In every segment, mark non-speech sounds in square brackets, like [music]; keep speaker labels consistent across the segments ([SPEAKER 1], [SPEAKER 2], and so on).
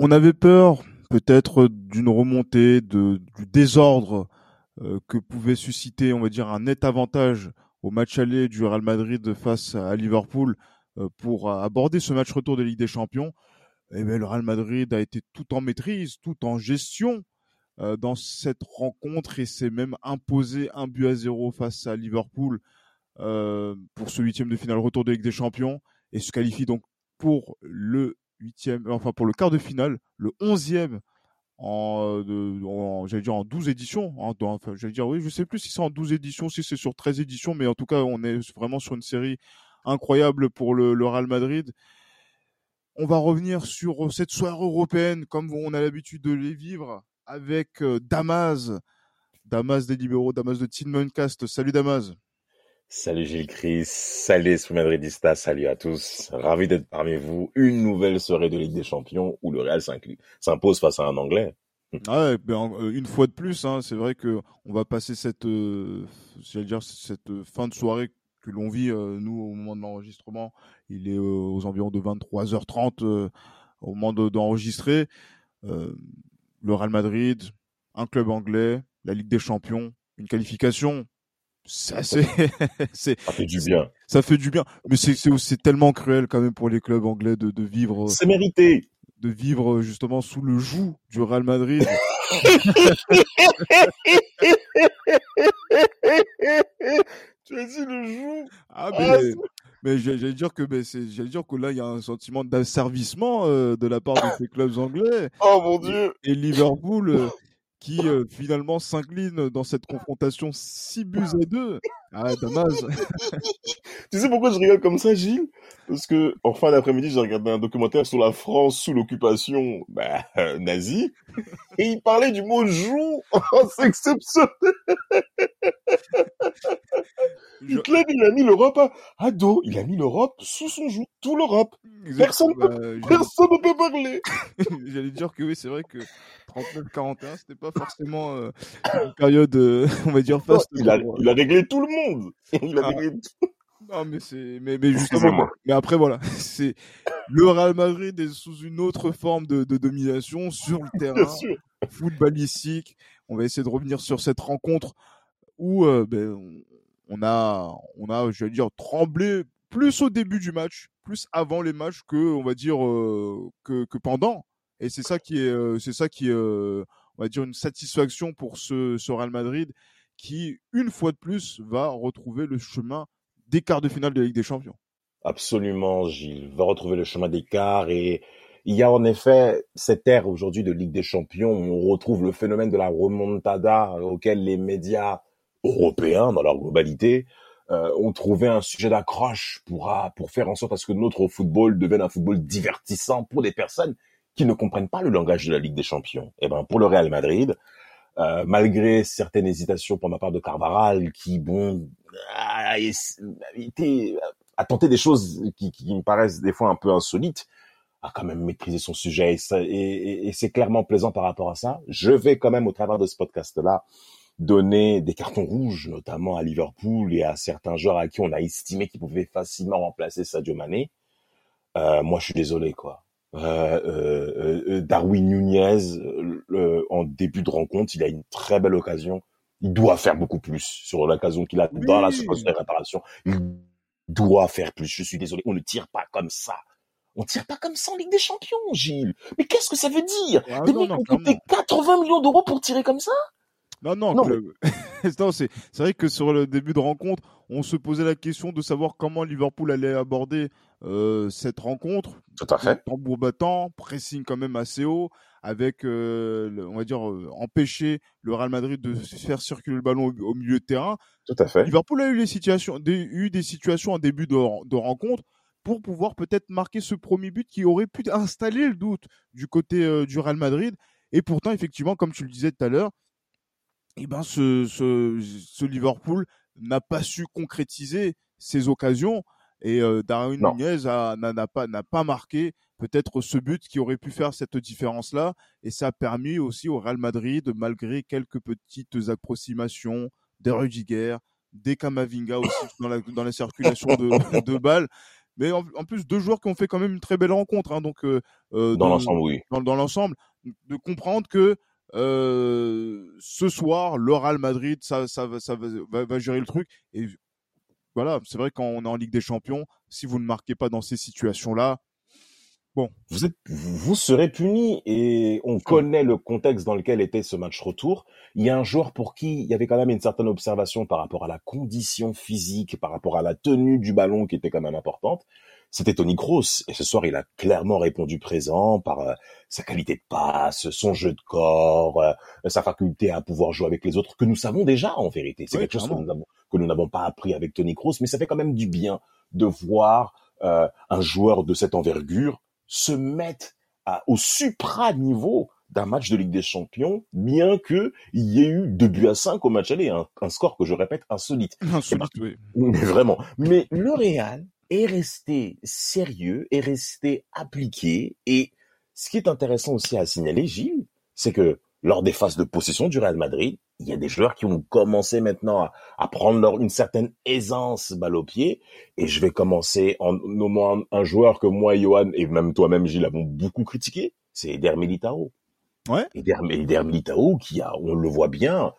[SPEAKER 1] On avait peur peut-être d'une remontée, de, du désordre euh, que pouvait susciter, on va dire, un net avantage au match aller du Real Madrid face à Liverpool euh, pour aborder ce match retour de Ligue des Champions. Eh bien, le Real Madrid a été tout en maîtrise, tout en gestion euh, dans cette rencontre et s'est même imposé un but à zéro face à Liverpool pour ce huitième de finale retour de Ligue des Champions et se qualifie donc pour le huitième, enfin pour le quart de finale, le onzième en, en j'allais dire en 12 éditions. Hein, enfin, j'allais dire oui, je sais plus si c'est en 12 éditions, si c'est sur 13 éditions, mais en tout cas, on est vraiment sur une série incroyable pour le, Real Madrid. On va revenir sur cette soirée européenne comme on a l'habitude de les vivre avec euh, Damas, Damas des libéraux, Damas de Tinmancast. Salut Damas.
[SPEAKER 2] Salut Gilles Chris, salut Esprit Madridista, salut à tous. Ravi d'être parmi vous. Une nouvelle soirée de Ligue des Champions où le Real s'impose face à un Anglais.
[SPEAKER 1] Ah ouais, ben, euh, une fois de plus, hein, c'est vrai que on va passer cette, euh, dire cette fin de soirée que l'on vit euh, nous au moment de l'enregistrement. Il est aux environs de 23h30 au moment d'enregistrer. le Real Madrid, un club anglais, la Ligue des Champions, une qualification [laughs] ça,
[SPEAKER 2] fait du bien.
[SPEAKER 1] Ça fait du bien. Mais c'est, c'est, tellement cruel quand même pour les clubs anglais de, de vivre.
[SPEAKER 2] C'est mérité.
[SPEAKER 1] De vivre justement sous le joug du Real Madrid. [laughs]
[SPEAKER 2] tu as dit le joug?
[SPEAKER 1] Ah, mais, ah, mais j'allais dire que j'allais dire que là il y a un sentiment d'asservissement euh, de la part de [laughs] ces clubs anglais.
[SPEAKER 2] Oh mon dieu.
[SPEAKER 1] Et, Liverpool. Euh, qui euh, finalement s'incline dans cette confrontation 6 buts à 2. Ah, dommage. [laughs]
[SPEAKER 2] tu sais pourquoi je rigole comme ça, Gilles? Parce que en fin d'après-midi, j'ai regardé un documentaire sur la France sous l'occupation bah, nazie, et il parlait du mot joue. Oh, [laughs] c'est exceptionnel. Hitler, il a mis l'Europe à, dos. Il a mis l'Europe sous son joug. Tout l'Europe. Personne, bah, personne ne peut parler. [laughs]
[SPEAKER 1] J'allais dire que oui, c'est vrai que 39-41, c'était pas forcément euh, une période, euh, on va dire, faste.
[SPEAKER 2] il a réglé tout le monde. [laughs] Il a ah. réglé tout.
[SPEAKER 1] Non, mais c'est, mais, mais justement, mais après voilà, [laughs] c'est le Real Madrid est sous une autre forme de, de domination sur le [laughs] terrain footballistique. On va essayer de revenir sur cette rencontre où euh, ben, on a, on a, je vais dire, tremblé plus au début du match, plus avant les matchs que, on va dire, que, que pendant. Et c'est ça qui est, euh, c'est ça qui est, euh, on va dire, une satisfaction pour ce, ce Real Madrid qui, une fois de plus, va retrouver le chemin des quarts de finale de la Ligue des Champions.
[SPEAKER 2] Absolument, Gilles. Va retrouver le chemin des quarts et il y a en effet cette ère aujourd'hui de Ligue des Champions où on retrouve le phénomène de la remontada auquel les médias européens, dans leur globalité, euh, ont trouvé un sujet d'accroche pour, pour faire en sorte à ce que notre football devienne un football divertissant pour des personnes qui ne comprennent pas le langage de la Ligue des Champions. Et eh ben pour le Real Madrid, euh, malgré certaines hésitations pour ma part de Carvaral, qui bon a, été, a tenté des choses qui, qui, me paraissent des fois un peu insolites, a quand même maîtrisé son sujet et, et, et c'est clairement plaisant par rapport à ça. Je vais quand même au travers de ce podcast-là donner des cartons rouges, notamment à Liverpool et à certains joueurs à qui on a estimé qu'ils pouvaient facilement remplacer Sadio Mané. Euh, moi, je suis désolé, quoi. Euh, euh, euh, Darwin Nunez en début de rencontre, il a une très belle occasion. Il doit faire beaucoup plus sur l'occasion qu'il a dans la séquence de réparation. Il doit faire plus. Je suis désolé, on ne tire pas comme ça. On tire pas comme ça en Ligue des Champions, Gilles. Mais qu'est-ce que ça veut dire? Ah, Des mecs ont coûté 80 millions d'euros pour tirer comme ça?
[SPEAKER 1] Non, non, non, [laughs] c'est vrai que sur le début de rencontre, on se posait la question de savoir comment Liverpool allait aborder euh, cette rencontre.
[SPEAKER 2] Tout à fait.
[SPEAKER 1] Tambour battant, pressing quand même assez haut, avec, euh, on va dire, euh, empêcher le Real Madrid de faire circuler le ballon au, milieu de terrain.
[SPEAKER 2] Tout à fait.
[SPEAKER 1] Liverpool a eu, les situations, des, eu des situations en début de, de rencontre pour pouvoir peut-être marquer ce premier but qui aurait pu installer le doute du côté du Real Madrid. Et pourtant, effectivement, comme tu le disais tout à l'heure, eh ben ce, ce, ce Liverpool n'a pas su concrétiser ses occasions et euh, Darwin Nunez n'a pas n'a pas marqué peut-être ce but qui aurait pu faire cette différence là et ça a permis aussi au Real Madrid malgré quelques petites approximations des Rudiger, des Kamavinga aussi [coughs] dans la dans la circulation de, [laughs] de balles. Mais en, plus deux joueurs qui ont fait quand même une très belle rencontre hein, donc euh,
[SPEAKER 2] euh dans l'ensemble oui.
[SPEAKER 1] dans, dans l'ensemble de comprendre que euh, ce soir, le Real Madrid, ça, ça, ça va, va, gérer le truc. Et voilà, c'est vrai quand on est en Ligue des Champions, si vous ne marquez pas dans ces situations-là, bon.
[SPEAKER 2] Vous, êtes, vous serez puni et on connaît le contexte dans lequel était ce match retour. Il y a un joueur pour qui il y avait quand même une certaine observation par rapport à la condition physique, par rapport à la tenue du ballon qui était quand même importante c'était Tony Kroos. Et ce soir, il a clairement répondu présent par euh, sa qualité de passe, son jeu de corps, euh, sa faculté à pouvoir jouer avec les autres, que nous savons déjà en vérité. C'est quelque chose que nous n'avons pas appris avec Tony Kroos, mais ça fait quand même du bien de voir euh, un joueur de cette envergure se mettre à, au supra-niveau d'un match de Ligue des Champions, bien que il y ait eu deux buts à 5 au match aller, un, un score que je répète insolite.
[SPEAKER 1] Insolite, oui.
[SPEAKER 2] Mais vraiment. Mais le Real est resté sérieux, est resté appliqué. Et ce qui est intéressant aussi à signaler, Gilles, c'est que lors des phases de possession du Real Madrid, il y a des joueurs qui ont commencé maintenant à, prendre leur, une certaine aisance balle au pied. Et je vais commencer en nommant un, joueur que moi, Johan, et même toi-même, Gilles, avons beaucoup critiqué. C'est Eder Militao.
[SPEAKER 1] Ouais.
[SPEAKER 2] Eder, Eder Militao, qui a, on le voit bien,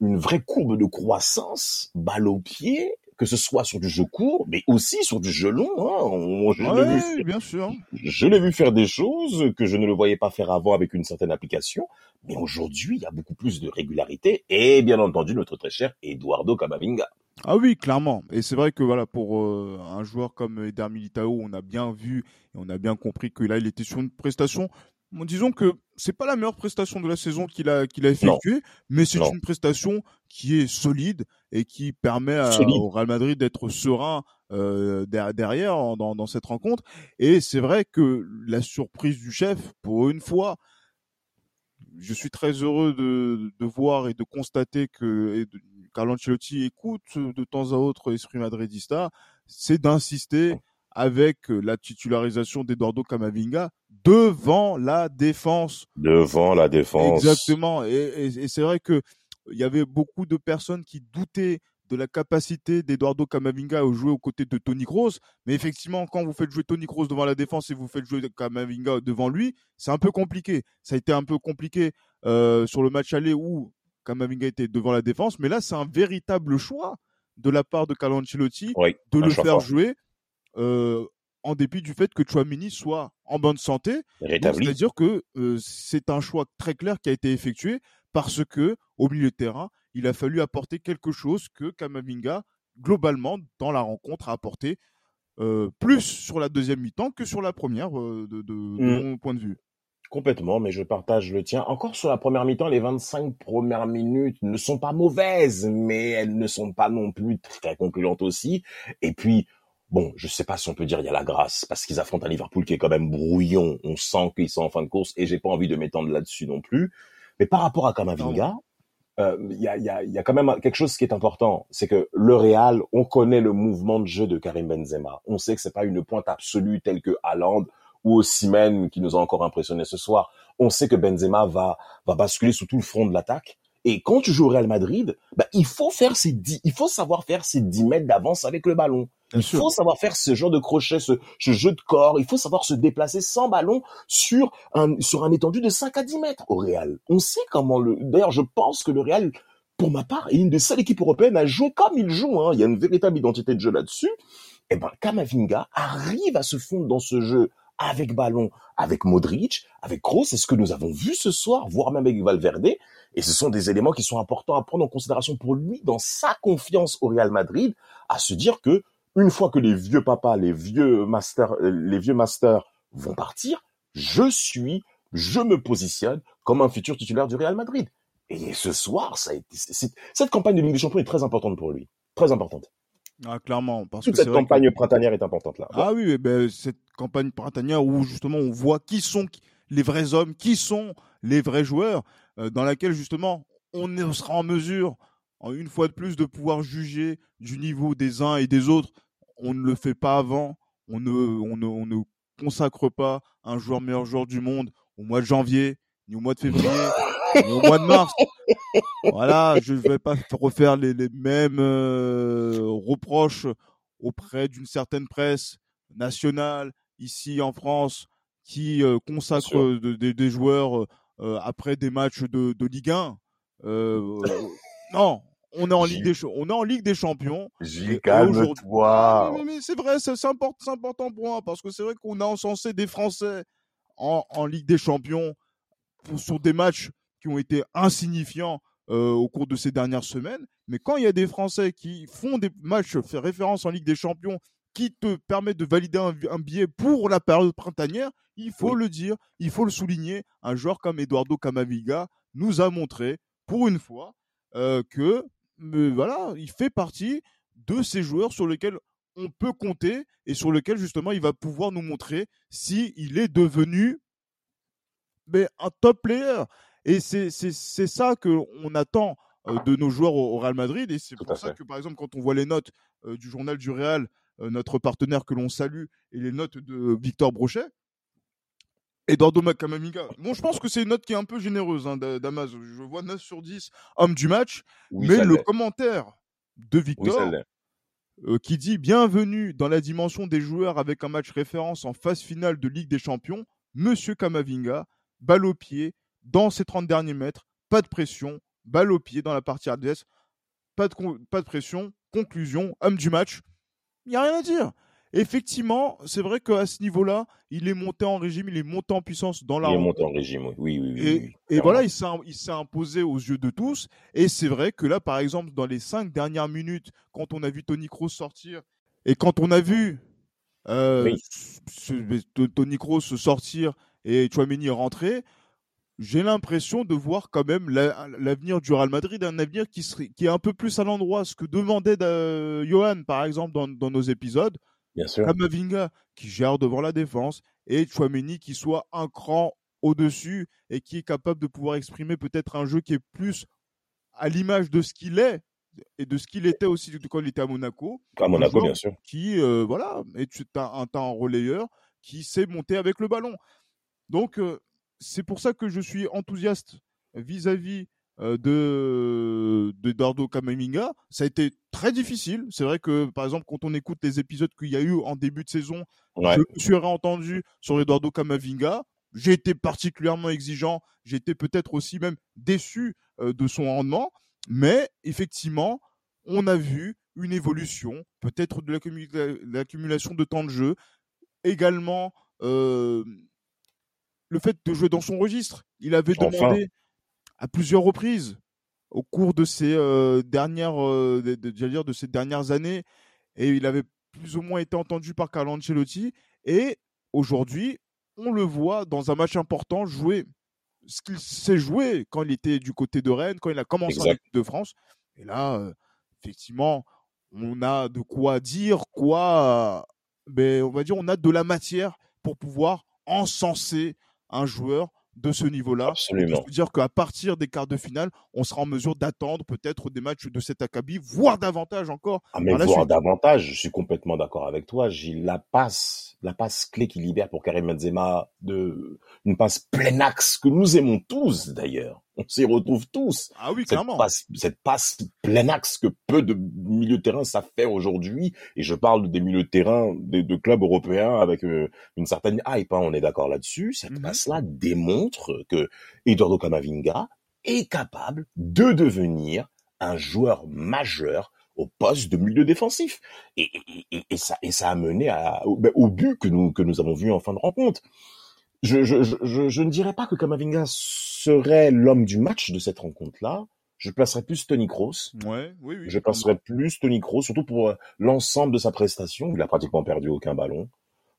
[SPEAKER 2] une vraie courbe de croissance, balle au pied, que ce soit sur du jeu court, mais aussi sur du jeu long. Hein.
[SPEAKER 1] Je vu, bien sûr.
[SPEAKER 2] Je l'ai vu faire des choses que je ne le voyais pas faire avant avec une certaine application. Mais aujourd'hui, il y a beaucoup plus de régularité et bien entendu notre très cher Eduardo Camavinga.
[SPEAKER 1] Ah oui, clairement. Et c'est vrai que voilà, pour euh, un joueur comme Eder Militao, on a bien vu et on a bien compris que là, il était sur une prestation disons que c'est pas la meilleure prestation de la saison qu'il a qu'il a effectuée, mais c'est une prestation qui est solide et qui permet au Real Madrid d'être serein euh, derrière dans, dans cette rencontre. Et c'est vrai que la surprise du chef, pour une fois, je suis très heureux de, de voir et de constater que Carlo Ancelotti écoute de temps à autre Esprit Madridista, c'est d'insister avec la titularisation d'Eduardo Camavinga devant la défense.
[SPEAKER 2] Devant la défense.
[SPEAKER 1] Exactement. Et, c'est vrai que il y avait beaucoup de personnes qui doutaient de la capacité d'Eduardo Camavinga à jouer aux côtés de Tony Kroos. Mais effectivement, quand vous faites jouer Tony Kroos devant la défense et vous faites jouer Camavinga devant lui, c'est un peu compliqué. Ça a été un peu compliqué euh, sur le match aller où Camavinga était devant la défense. Mais là, c'est un véritable choix de la part de Carlo Ancelotti de le faire jouer. Euh, en dépit du fait que Chouamini soit en bonne santé. C'est-à-dire que euh, c'est un choix très clair qui a été effectué parce que au milieu de terrain, il a fallu apporter quelque chose que Kamavinga, globalement, dans la rencontre, a apporté euh, plus sur la deuxième mi-temps que sur la première, euh, de, mmh. mon point de vue.
[SPEAKER 2] Complètement, mais je partage le tien. Encore sur la première mi-temps, les 25 premières minutes ne sont pas mauvaises, mais elles ne sont pas non plus très concluantes aussi. Et puis, Bon, je sais pas si on peut dire il y a la grâce parce qu'ils affrontent un Liverpool qui est quand même brouillon. On sent qu'ils sont en fin de course et j'ai pas envie de m'étendre là-dessus non plus. Mais par rapport à Kamavinga, euh, il y, a, y, a, y, a, quand même quelque chose qui est important, c'est que le Real, on connaît le mouvement de jeu de Karim Benzema. On sait que c'est pas une pointe absolue telle que Haaland ou Osimhen qui nous a encore impressionné ce soir. On sait que Benzema va va basculer sous tout le front de l'attaque et quand tu joues au Real Madrid, bah, il faut faire ces il faut savoir faire ces 10 mètres d'avance avec le ballon. Il faut savoir faire ce genre de crochet, ce, jeu de corps. Il faut savoir se déplacer sans ballon sur un, sur un étendu de 5 à 10 mètres au Real. On sait comment le, d'ailleurs, je pense que le Real, pour ma part, est une des seules équipes européennes à jouer comme il joue, hein. Il y a une véritable identité de jeu là-dessus. Et eh ben, Kamavinga arrive à se fondre dans ce jeu avec ballon, avec Modric, avec Kroos. C'est ce que nous avons vu ce soir, voire même avec Valverde. Et ce sont des éléments qui sont importants à prendre en considération pour lui dans sa confiance au Real Madrid, à se dire que une fois que les vieux papas, les vieux masters, euh, les vieux masters vont partir, je suis, je me positionne comme un futur titulaire du Real Madrid. Et ce soir, ça a été, cette campagne de Ligue des Champions est très importante pour lui, très importante.
[SPEAKER 1] Ah, clairement. Parce
[SPEAKER 2] Toute
[SPEAKER 1] que
[SPEAKER 2] cette campagne printanière est importante là.
[SPEAKER 1] Ah oui, ben, cette campagne printanière où justement on voit qui sont les vrais hommes, qui sont les vrais joueurs, euh, dans laquelle justement on sera en mesure, une fois de plus, de pouvoir juger du niveau des uns et des autres. On ne le fait pas avant, on ne, on ne, on ne consacre pas un joueur meilleur joueur du monde au mois de janvier, ni au mois de février, [laughs] ni au mois de mars. Voilà, je ne vais pas refaire les, les mêmes euh, reproches auprès d'une certaine presse nationale ici en France qui euh, consacre des joueurs euh, après des matchs de, de Ligue 1. [laughs] non, on est en Ligue des on est en Ligue des Champions.
[SPEAKER 2] calme-toi.
[SPEAKER 1] Mais, mais, c'est vrai, c'est important, important pour moi parce que c'est vrai qu'on a encensé des Français en, en Ligue des Champions sur des matchs qui ont été insignifiants euh, au cours de ces dernières semaines. Mais quand il y a des Français qui font des matchs fait référence en Ligue des Champions qui te permettent de valider un, billet pour la période printanière, il faut le dire, il faut le souligner. Un joueur comme Eduardo Camaviga nous a montré, pour une fois, euh, que voilà, il fait partie de ces joueurs sur lesquels on peut compter et sur lesquels justement il va pouvoir nous montrer si il est devenu mais un top player. Et c'est ça qu'on attend euh, de nos joueurs au, Real Madrid. Et c'est pour ça que, par exemple, quand on voit les notes euh, du journal du Real, euh, notre partenaire que l'on salue, et les notes de Victor Brochet, Eduardo Macamaminga. Bon, je pense que c'est une note qui est un peu généreuse hein, Damas. Je vois 9 sur 10, homme du match. mais le commentaire de Victor, qui dit Bienvenue dans la dimension des joueurs avec un match référence en phase finale de Ligue des Champions, Monsieur Kamavinga, balle au pied, dans ces 30 derniers mètres, pas de pression, balle au pied dans la partie adverse, pas de, pas de pression, conclusion, homme du match. Il n'y a rien à dire. Effectivement, c'est vrai qu'à ce niveau-là, il est monté en régime, il est monté en puissance dans la.
[SPEAKER 2] Il est monté en régime, oui, oui,
[SPEAKER 1] oui. Et, voilà, il s'est imposé aux yeux de tous. Et c'est vrai que là, par exemple, dans les cinq dernières minutes, quand on a vu Tony Kroos sortir et quand on a vu euh, Tony Kroos sortir et Chouameni rentrer, j'ai l'impression de voir quand même l'avenir du Real Madrid, un avenir qui, serait, qui est un peu plus à l'endroit, ce que demandait Johan, par exemple, dans, nos épisodes.
[SPEAKER 2] Bien sûr.
[SPEAKER 1] Kamavinga, qui gère devant la défense, et Chouameni, qui soit un cran au-dessus et qui est capable de pouvoir exprimer peut-être un jeu qui est plus à l'image de ce qu'il est et de ce qu'il était aussi quand il était à Monaco.
[SPEAKER 2] À Monaco, bien sûr.
[SPEAKER 1] Qui, euh, voilà, est un, un, relayeur qui sait monter avec le ballon. Donc, euh, c'est pour ça que je suis enthousiaste vis-à-vis de, de Dardo Kamaminga. Ça a été très difficile. C'est vrai que, par exemple, quand on écoute les épisodes qu'il y a eu en début de saison, je me suis réentendu sur Eduardo Kamavinga. J'ai été particulièrement exigeant. J'ai été peut-être aussi même déçu euh, de son rendement. Mais effectivement, on a vu une évolution, peut-être de l'accumulation de temps de jeu, également euh, le fait de jouer dans son registre. Il avait demandé à plusieurs reprises au cours de ces euh, dernières, euh, de, dire de ces dernières années, et il avait plus ou moins été entendu par Carlo Ancelotti. Et aujourd'hui, on le voit dans un match important jouer ce qu'il sait jouer quand il était du côté de Rennes, quand il a commencé en équipe de France. Et là, euh, effectivement, on a de quoi dire, quoi, mais on va dire, on a de la matière pour pouvoir encenser un joueur de ce niveau-là.
[SPEAKER 2] Absolument.
[SPEAKER 1] dire qu'à partir des quarts de finale, on sera en mesure d'attendre peut-être des matchs de cet acabit, voire davantage encore.
[SPEAKER 2] Ah, mais voire davantage, je suis complètement d'accord avec toi. Gilles, la passe, la passe clé qui libère pour Karim Benzema de, une passe plein axe que nous aimons tous d'ailleurs on s'y retrouve tous.
[SPEAKER 1] Ah oui,
[SPEAKER 2] cette Passe, cette passe plein axe que peu de milieux de terrain savent faire aujourd'hui. Et je parle des milieux de terrain de, clubs européens avec euh, une certaine hype. Hein, on est d'accord là-dessus. Cette mhm. passe-là démontre que Eduardo Camavinga est capable de devenir un joueur majeur au poste de milieu défensif. Et, ça, et ça a mené à, au, ben, au but que nous, que nous avons vu en fin de rencontre je, je, je, je, ne dirais pas que Kamavinga serait l'homme du match de cette rencontre-là. Je placerais plus Tony Kroos.
[SPEAKER 1] Ouais, oui, oui.
[SPEAKER 2] Je placerais plus Tony Kroos, surtout pour euh, l'ensemble de sa prestation. Il a pratiquement perdu aucun ballon.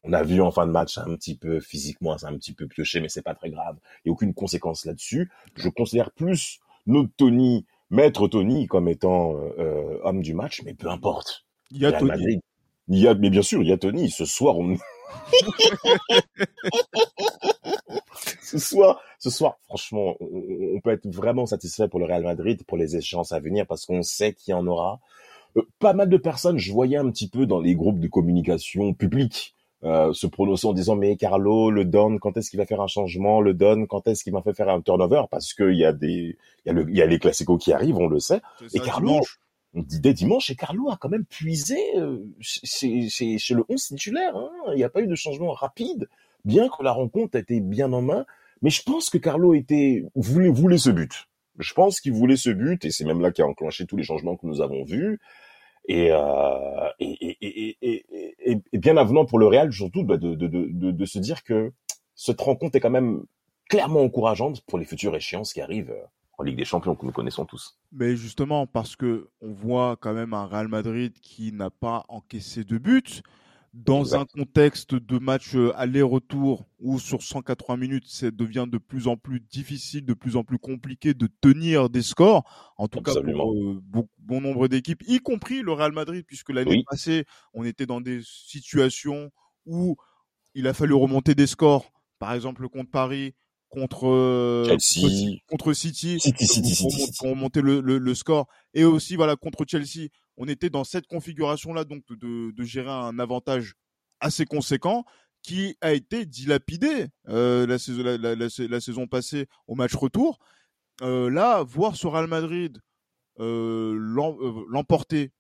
[SPEAKER 2] On a vu en fin de match un petit peu physiquement, c'est un petit peu pioché, mais c'est pas très grave. Il n'y a aucune conséquence là-dessus. Je considère plus notre Tony, maître Tony, comme étant euh, euh, homme du match, mais peu importe.
[SPEAKER 1] Il y a Tony.
[SPEAKER 2] Il y a, mais bien sûr, il y a Tony. Ce soir, on, ce soir, ce soir, franchement, on, peut être vraiment satisfait pour le Real Madrid, pour les échéances à venir, parce qu'on sait qu'il y en aura. Euh, pas mal de personnes, je voyais un petit peu dans les groupes de communication publique, euh, se prononcer en disant mais Carlo, le Don, quand est-ce qu'il va faire un changement? Le Don, quand est-ce qu'il va faire un turnover? Parce qu'il y a des, il y a, le, il y a les classicos qui arrivent, on le sait. et Carlo, dès dimanche, et Carlo a quand même puisé euh, chez, le 11 titulaire. Hein. Il n'y a pas eu de changement rapide, bien que la rencontre était bien en main. Mais je pense que Carlo était voulait, voulait ce but. Je pense qu'il voulait ce but, et c'est même là qu'il a enclenché tous les changements que nous avons vus. Et, euh, et, et, et, bien avenant pour le Real, surtout bah, de, de, de, de, se dire que cette rencontre est quand même clairement encourageante pour les futures échéances qui arrivent en Ligue des Champions que nous connaissons tous.
[SPEAKER 1] Mais justement, parce que on voit quand même un Real Madrid qui n'a pas encaissé de but dans un contexte de match euh, aller-retour où sur 180 minutes, ça devient de plus en plus difficile, de plus en plus compliqué de tenir des scores. En tout cas, pour euh, bon, nombre d'équipes, y compris le Real Madrid, puisque l'année passée, on était dans des situations où il a fallu remonter des scores. Par exemple, contre Paris, contre euh,
[SPEAKER 2] Chelsea.
[SPEAKER 1] contre, City, pour, remonter le, le, score. Et aussi voilà contre Chelsea on était dans cette configuration là donc de, de, gérer un avantage assez conséquent qui a été dilapidé euh, la, saison, la, la, saison passée au match retour. Euh, là voir ce Real Madrid l'emporter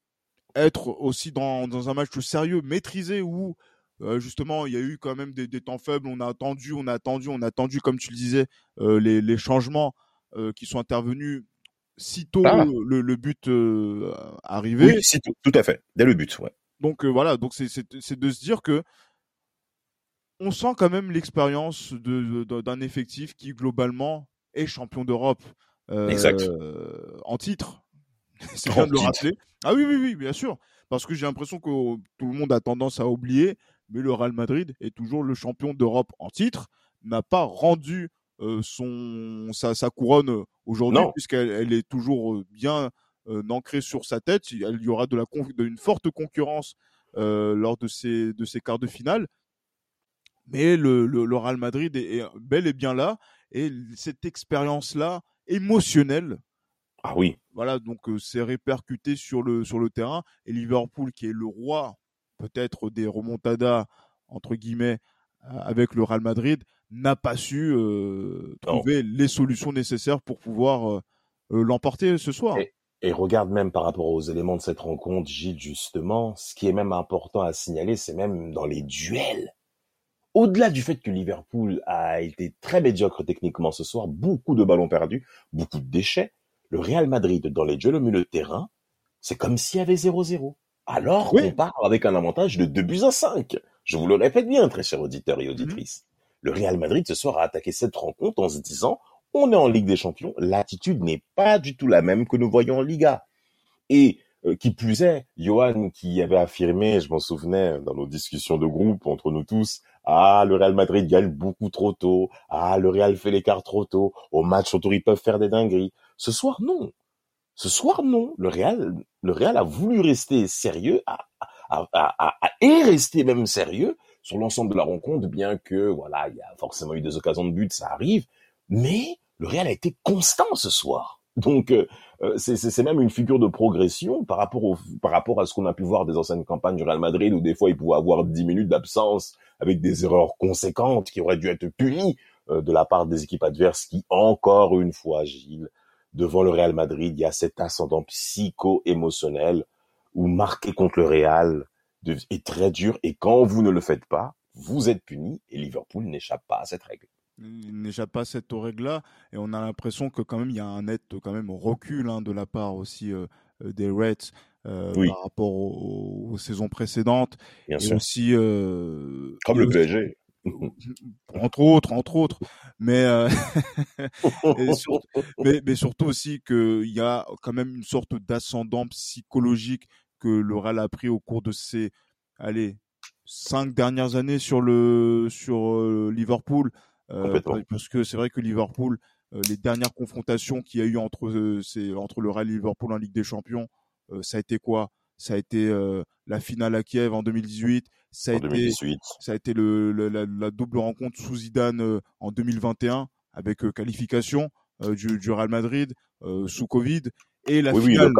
[SPEAKER 1] être aussi dans, dans un match sérieux maîtrisé où euh, justement, il y a eu quand même des, des, temps faibles. On a attendu, on a attendu, on a attendu, comme tu le disais, euh, les, les, changements euh, qui sont intervenus sitôt ah. le, le, but arrivé.
[SPEAKER 2] Oui, sitôt, tout à fait, dès le but, ouais.
[SPEAKER 1] Donc voilà, donc c'est de se dire que on sent quand même l'expérience d'un de, d'un effectif qui globalement est champion d'Europe en titre. [laughs] c'est bien de le rappeler. Ah oui, oui, oui, bien sûr. Parce que j'ai l'impression que tout le monde a tendance à oublier mais le Real Madrid est toujours le champion d'Europe en titre, n'a pas rendu euh, son sa, sa couronne euh, aujourd'hui puisqu'elle elle est toujours euh, bien ancrée sur sa tête. Il y aura de la une forte concurrence lors de ces de ces quarts de finale. Mais le, le, Real Madrid est, bel et bien là et cette expérience là émotionnelle
[SPEAKER 2] ah oui.
[SPEAKER 1] Voilà, donc c'est répercuté sur le sur le terrain et Liverpool qui est le roi peut-être des remontadas entre guillemets avec le Real Madrid n'a pas su euh, trouver les solutions nécessaires pour pouvoir euh, euh, l'emporter ce soir.
[SPEAKER 2] Et, regarde même par rapport aux éléments de cette rencontre, Gilles, justement, ce qui est même important à signaler, c'est même dans les duels. Au-delà du fait que Liverpool a été très médiocre techniquement ce soir, beaucoup de ballons perdus, beaucoup de déchets, le Real Madrid dans les duels au milieu de terrain, c'est comme s'il y avait 0-0 alors on part avec un avantage de 2 buts à 5. Je vous le répète bien, très chers auditeurs et mhm. auditrices. Le Real Madrid ce soir a attaqué cette rencontre en se disant on est en Ligue des Champions, l'attitude n'est pas du tout la même que nous voyons en Liga. Et euh, qui plus est, Johan qui avait affirmé, je m'en souvenais dans nos discussions de groupe entre nous tous, ah le Real Madrid gagne beaucoup trop tôt, ah le Real fait l'écart trop tôt, au match autour ils peuvent faire des dingueries. Ce soir non, ce soir, non. Le Real, le Real a voulu rester sérieux, et rester même sérieux sur l'ensemble de la rencontre, bien que, voilà, il y a forcément eu des occasions de but, ça arrive. Mais le Real a été constant ce soir. Donc, euh, euh, c'est même une figure de progression par rapport, au, par rapport à ce qu'on a pu voir des anciennes campagnes du Real Madrid, où des fois il pouvait avoir 10 minutes d'absence avec des erreurs conséquentes qui auraient dû être punies euh, de la part des équipes adverses qui, encore une fois, Gilles, devant le Real Madrid, il y a cet ascendant psycho-émotionnel où marquer contre le Real est très dur et quand vous ne le faites pas, vous êtes puni et Liverpool n'échappe pas à cette règle.
[SPEAKER 1] Il n'échappe pas à cette règle-là et on a l'impression que quand même il y a un net quand même recul hein, de la part aussi euh, euh, des Reds euh, par rapport aux, saisons précédentes
[SPEAKER 2] Bien
[SPEAKER 1] et
[SPEAKER 2] sûr.
[SPEAKER 1] aussi
[SPEAKER 2] comme le PSG [laughs]
[SPEAKER 1] entre autres, entre autres, mais, euh, [laughs] [laughs] mais, mais, surtout aussi qu'il y a quand même une sorte d'ascendant psychologique que le Real a pris au cours de ces, allez, cinq dernières années sur le sur euh, Liverpool, euh, parce que c'est vrai que Liverpool, les dernières confrontations qu'il y a eu entre c'est entre le Real et Liverpool en Ligue des Champions, ça a été quoi? Ça a été la finale à Kiev en 2018 Ça a
[SPEAKER 2] En
[SPEAKER 1] été
[SPEAKER 2] 2018.
[SPEAKER 1] ça a été le, le- la, la double rencontre sous Zidane euh, en 2021 avec euh, qualification euh, du, du Real Madrid sous Covid et la
[SPEAKER 2] Oui,
[SPEAKER 1] finale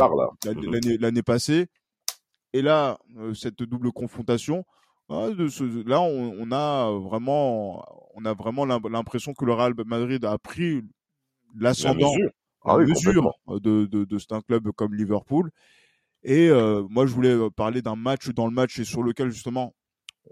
[SPEAKER 2] Mhm.
[SPEAKER 1] l'année passée. Et là, cette double confrontation, ah, là, on, a vraiment, on a vraiment l'im- l'impression que le Real Madrid a pris
[SPEAKER 2] La
[SPEAKER 1] l'ascendant,
[SPEAKER 2] mesure.
[SPEAKER 1] la
[SPEAKER 2] Ah oui,
[SPEAKER 1] mesure
[SPEAKER 2] complètement.
[SPEAKER 1] de, de, de c'est un club comme Liverpool. Et euh, moi, je voulais parler d'un match dans le match et sur lequel justement,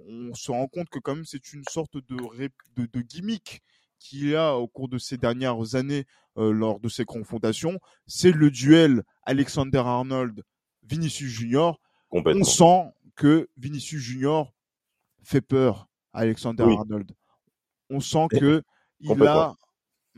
[SPEAKER 1] on se rend compte que quand même c'est une sorte de, ré- de, de gimmick qu'il a au cours de ces dernières années euh, lors de ces confrontations. C'est le duel Alexander Arnold Vinicius Junior. On sent que Vinicius Junior fait peur à Alexander
[SPEAKER 2] Oui.
[SPEAKER 1] Arnold. On sent que il a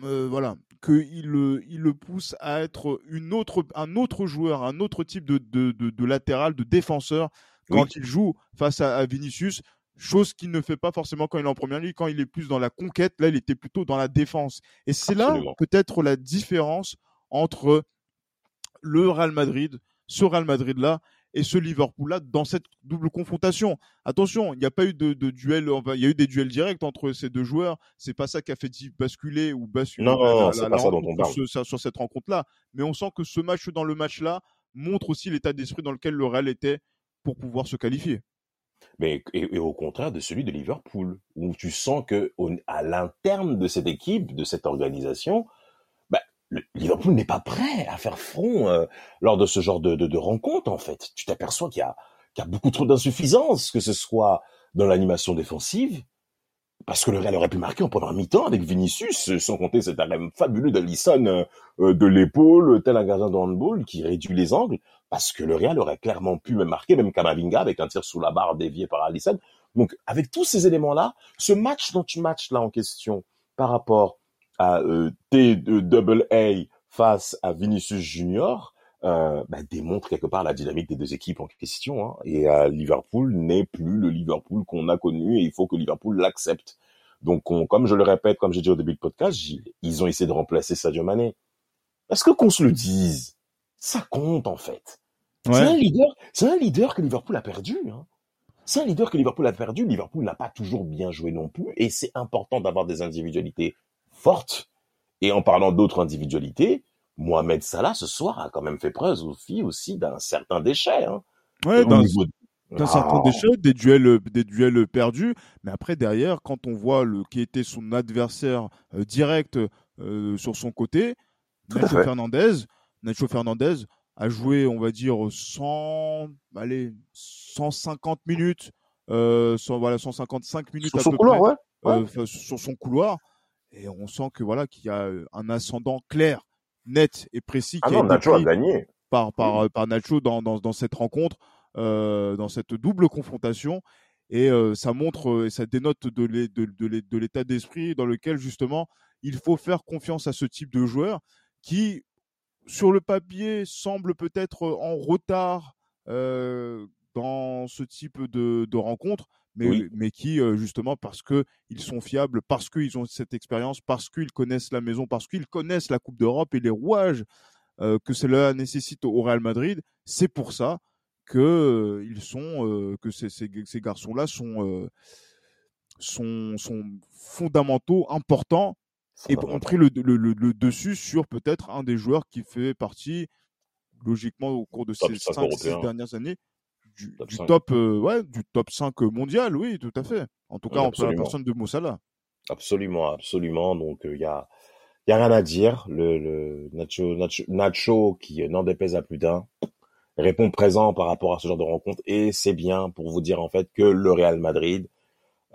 [SPEAKER 1] euh, voilà que il le il le pousse à être une autre un autre joueur, un autre type de de, de, de latéral, de défenseur quand
[SPEAKER 2] Oui.
[SPEAKER 1] il joue face à, à Vinicius. Chose qu'il ne fait pas forcément quand il est en première ligue, quand il est plus dans la conquête, là il était plutôt dans la défense. Et c'est là peut-être la différence entre le Real Madrid, ce Real Madrid-là, et ce Liverpool-là dans cette double confrontation. Attention, il n'y a pas eu de, de duel, enfin, il y a eu des duels directs entre ces deux joueurs. C'est pas ça qui a fait basculer ou basculer
[SPEAKER 2] Non,
[SPEAKER 1] la-
[SPEAKER 2] non,
[SPEAKER 1] la-
[SPEAKER 2] non, c'est
[SPEAKER 1] la
[SPEAKER 2] pas ça dont
[SPEAKER 1] rencontre
[SPEAKER 2] on parle.
[SPEAKER 1] sur, sur cette rencontre-là. Mais on sent que ce match dans le match-là montre aussi l'état d'esprit dans lequel le Real était pour pouvoir se qualifier.
[SPEAKER 2] Mais et, au contraire de celui de Liverpool, où tu sens que à l'interne de cette équipe, de cette organisation, bah, le- Liverpool n'est pas prêt à faire front euh, lors de ce genre de, de, rencontre. En fait, tu t'aperçois qu'il y a, qu'il y a beaucoup trop d'insuffisance, que ce soit dans l'animation défensive, parce que le Real aurait pu marquer en première mi-temps avec Vinicius, sans compter cet arrêt fabuleux d'Alisson euh, euh, de l'épaule, tel un gardien de handball qui réduit les angles, parce que le Real aurait clairement pu même marquer, même Kamavinga, avec un tir sous la barre dévié par Alisson. Donc, avec tous ces éléments-là, ce match dont tu matches là en question par rapport à euh, T2AA face à Vinicius Junior, euh, bah, démontre quelque part la dynamique des deux équipes en question. Hein. Et euh, Liverpool n'est plus le Liverpool qu'on a connu et il faut que Liverpool l'accepte. Donc, on, comme je le répète, comme j'ai dit au début du podcast, ils ont essayé de remplacer Sadio Mané. Est-ce que qu'on se le dise, ça compte en fait. C'est un leader, c'est un leader que Liverpool a perdu. Hein. C'est un leader que Liverpool a perdu. Liverpool n'a pas toujours bien joué non plus, et c'est important d'avoir des individualités fortes. Et en parlant d'autres individualités, Mohamed Salah ce soir a quand même fait preuve aussi, aussi d'un certain déchet. Hein.
[SPEAKER 1] Ouais, d'un
[SPEAKER 2] niveau
[SPEAKER 1] d'un certain
[SPEAKER 2] Ah,
[SPEAKER 1] déchet, des duels, des duels perdus. Mais après, derrière, quand on voit le, qui était son adversaire euh, direct euh, sur son côté. Fernandez, Nacho Fernandez a joué, on va dire, 100, allez, 150 minutes, euh, 100, voilà, 155 minutes
[SPEAKER 2] sur
[SPEAKER 1] à
[SPEAKER 2] son
[SPEAKER 1] peu
[SPEAKER 2] couloir,
[SPEAKER 1] près,
[SPEAKER 2] ouais.
[SPEAKER 1] euh, sur son couloir. Et on sent que voilà qu'il y a euh, un ascendant clair, net et précis
[SPEAKER 2] Ah
[SPEAKER 1] qui a
[SPEAKER 2] non,
[SPEAKER 1] été
[SPEAKER 2] Nacho a gagné.
[SPEAKER 1] par, par, euh, par Nacho dans, dans, dans cette rencontre, euh, dans cette double confrontation. Et ça montre et ça dénote de l'é- de- de l'é- de l'état d'esprit dans lequel justement il faut faire confiance à ce type de joueur qui, sur le papier, semble peut-être en retard euh, dans ce type de, de rencontre, mais,
[SPEAKER 2] Oui.
[SPEAKER 1] mais qui, euh, justement, parce que ils sont fiables, parce qu'ils ont cette expérience, parce qu'ils connaissent la maison, parce qu'ils connaissent la Coupe d'Europe et les rouages euh, que cela nécessite au Real Madrid, c'est pour ça que euh, ils sont, euh, que ces, ces, ces garçons-là sont, euh, sont, sont fondamentaux, importants et ont pris le, le, le, le dessus sur peut-être un des joueurs qui fait partie, logiquement, au cours de
[SPEAKER 2] Top
[SPEAKER 1] ces
[SPEAKER 2] 5
[SPEAKER 1] 5
[SPEAKER 2] européen.
[SPEAKER 1] dernières années, du
[SPEAKER 2] Top
[SPEAKER 1] du
[SPEAKER 2] 5.
[SPEAKER 1] top, euh, ouais, du top 5 mondial, oui, tout à fait. En tout
[SPEAKER 2] Oui,
[SPEAKER 1] cas, en la personne de Moussala.
[SPEAKER 2] Absolument, absolument. Donc il y a y a rien à dire. Le, le Nacho, Nacho, Nacho qui euh, n'en dépèse à plus d'un répond présent par rapport à ce genre de rencontre et c'est bien pour vous dire en fait que le Real Madrid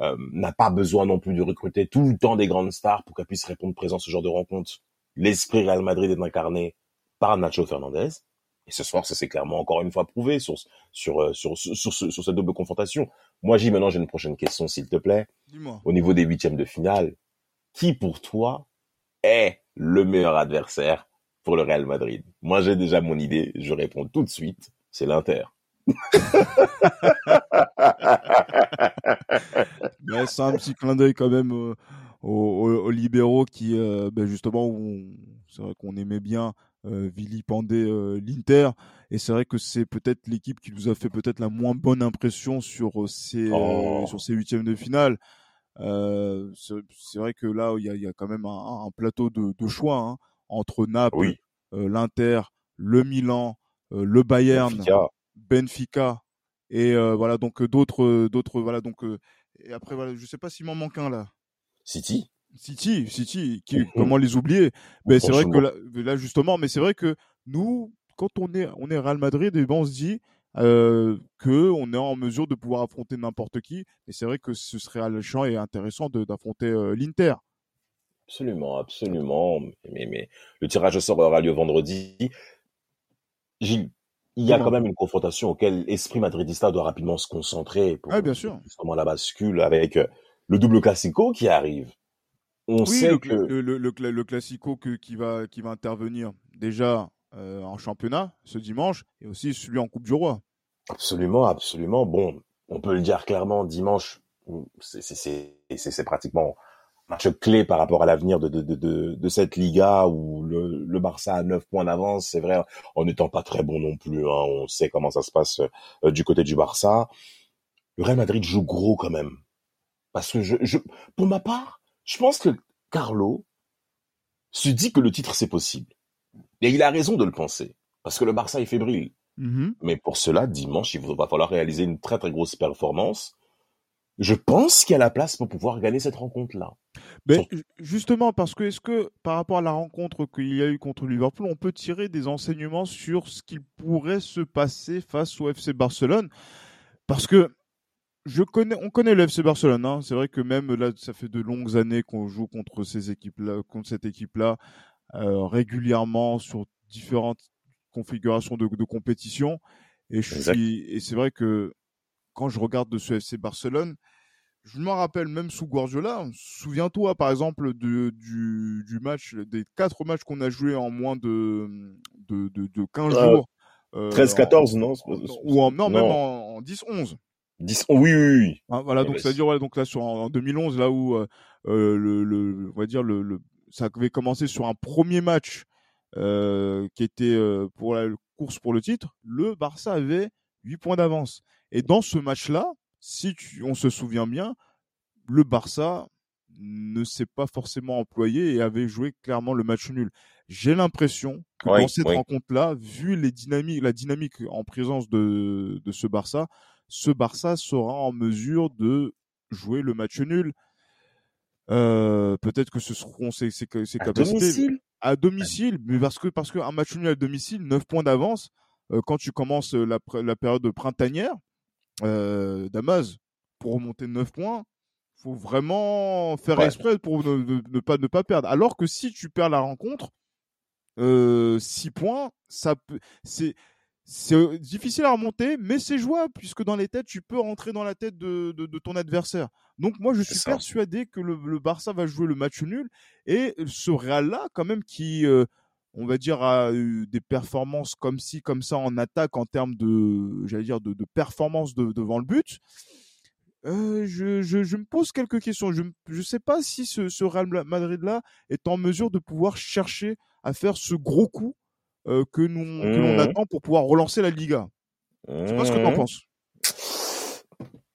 [SPEAKER 2] euh, n'a pas besoin non plus de recruter tout le temps des grandes stars pour qu'elles puissent répondre présent à ce genre de rencontre. L'esprit Real Madrid est incarné par Nacho Fernandez. Et ce soir, ça s'est clairement encore une fois prouvé sur, sur, euh, sur, sur, sur, ce- sur cette double confrontation. Moi, J, maintenant, j'ai une prochaine question, s'il te plaît
[SPEAKER 1] Dis-moi.
[SPEAKER 2] au niveau des huitièmes de finale, qui pour toi est le meilleur adversaire pour le Real Madrid? Moi, j'ai déjà mon idée. Je réponds tout de suite. C'est l'Inter. [laughs]
[SPEAKER 1] Ouais, c'est un petit clin d'œil quand même euh, aux, libéraux qui, ben justement, c'est vrai qu'on aimait bien euh, vilipender l'Inter. Et c'est vrai que c'est peut-être l'équipe qui nous a fait peut-être la moins bonne impression sur ces, oh. sur ces huitièmes de finale. Euh, c'est vrai que là, il y a, y a, quand même un, un plateau de, de choix hein, entre Naples, l'Inter, le Milan, le Bayern, Benfica, et voilà donc d'autres, d'autres voilà donc et après, voilà, je sais pas s'il m'en manque un là.
[SPEAKER 2] City.
[SPEAKER 1] City, City, qui, mmh comment les oublier? Mais c'est vrai que là, justement, mais c'est vrai que nous, quand on est, on est Real Madrid, et eh ben on se dit euh, que on est en mesure de pouvoir affronter n'importe qui. Et c'est vrai que ce serait alléchant et intéressant d'affronter euh, l'Inter.
[SPEAKER 2] Absolument, absolument. Mais, mais le tirage au sort aura lieu vendredi. Gilles, il y a quand même une confrontation auquel l'esprit madridista doit rapidement se concentrer
[SPEAKER 1] pour ah, bien sûr.
[SPEAKER 2] justement la bascule avec euh, le double classico qui arrive.
[SPEAKER 1] On sait le, que le, le, le, classico que, qui va qui va intervenir déjà euh, en championnat ce dimanche et aussi celui en Coupe du Roi.
[SPEAKER 2] Absolument, absolument. Bon, on peut le dire clairement, dimanche, c'est pratiquement match clé par rapport à l'avenir de, de, de, de, cette Liga où le, le Barça a 9 points d'avance, c'est vrai, en n'étant pas très bon non plus. Hein, on sait comment ça se passe euh, du côté du Barça. Le Real Madrid joue gros quand même. Parce que je, je, pour ma part, je pense que Carlo se dit que le titre c'est possible. Et il a raison de le penser. Parce que le Barça est fébrile. Mm-hmm. Mais pour cela, dimanche, il va falloir réaliser une très très grosse performance je pense qu'il y a la place pour pouvoir gagner cette rencontre-là.
[SPEAKER 1] Mais justement, parce que est-ce que par rapport à la rencontre qu'il y a eu contre Liverpool, on peut tirer des enseignements sur ce qu'il pourrait se passer face au FC Barcelone? Parce que je connais, on connaît le FC Barcelone. Hein. C'est vrai que même là, ça fait de longues années qu'on joue contre ces équipes-là, contre cette équipe-là, euh, régulièrement sur différentes configurations de, de compétition. Et je suis, et c'est vrai que quand je regarde de ce FC Barcelone, je me rappelle même sous Guardiola. Souviens-toi, par exemple, de, du, du, match, des quatre matchs qu'on a joués en moins de, de, de, de 15 euh, jours.
[SPEAKER 2] 13-14, non
[SPEAKER 1] Ou en, non, même en, 10-11.
[SPEAKER 2] 10, oui, oui, oui.
[SPEAKER 1] Ah, voilà, donc c'est-à-dire, voilà, donc là, sur, en, 2011, là où, euh, euh, le, le, on va dire, le, le, ça avait commencé sur un premier match euh, qui était euh, pour la course pour le titre, le Barça avait 8 points d'avance. Et dans ce match-là, si on se souvient bien, le Barça ne s'est pas forcément employé et avait joué clairement le match nul. J'ai l'impression que dans cette rencontre-là, vu les dynamiques, la dynamique en présence de, de ce Barça, ce Barça sera en mesure de jouer le match nul. Euh, peut-être que ce seront ses, ses, ses
[SPEAKER 2] à Domicile
[SPEAKER 1] à domicile, mais parce que parce qu'un match nul à domicile, 9 points d'avance, euh, quand tu commences la, la période printanière, euh, Damas, pour remonter 9 points, faut vraiment faire exprès pour ne, pas, ne pas perdre. Alors que si tu perds la rencontre, euh, 6 points, ça c'est c'est difficile à remonter, mais c'est jouable puisque dans les têtes, tu peux rentrer dans la tête de, de, de ton adversaire. Donc moi, je suis persuadé que le, le, Barça va jouer le match nul et ce Real-là, quand même, qui euh, on va dire, a eu des performances comme ci, comme ça en attaque en termes de, j'allais dire, de, de performance devant le but. Euh, je, je, je, me pose quelques questions. Je ne sais pas si ce, ce Real Madrid-là est en mesure de pouvoir chercher à faire ce gros coup euh, que nous que l'on mmh. attend pour pouvoir relancer la Liga. Je sais pas ce que tu en mmh. penses.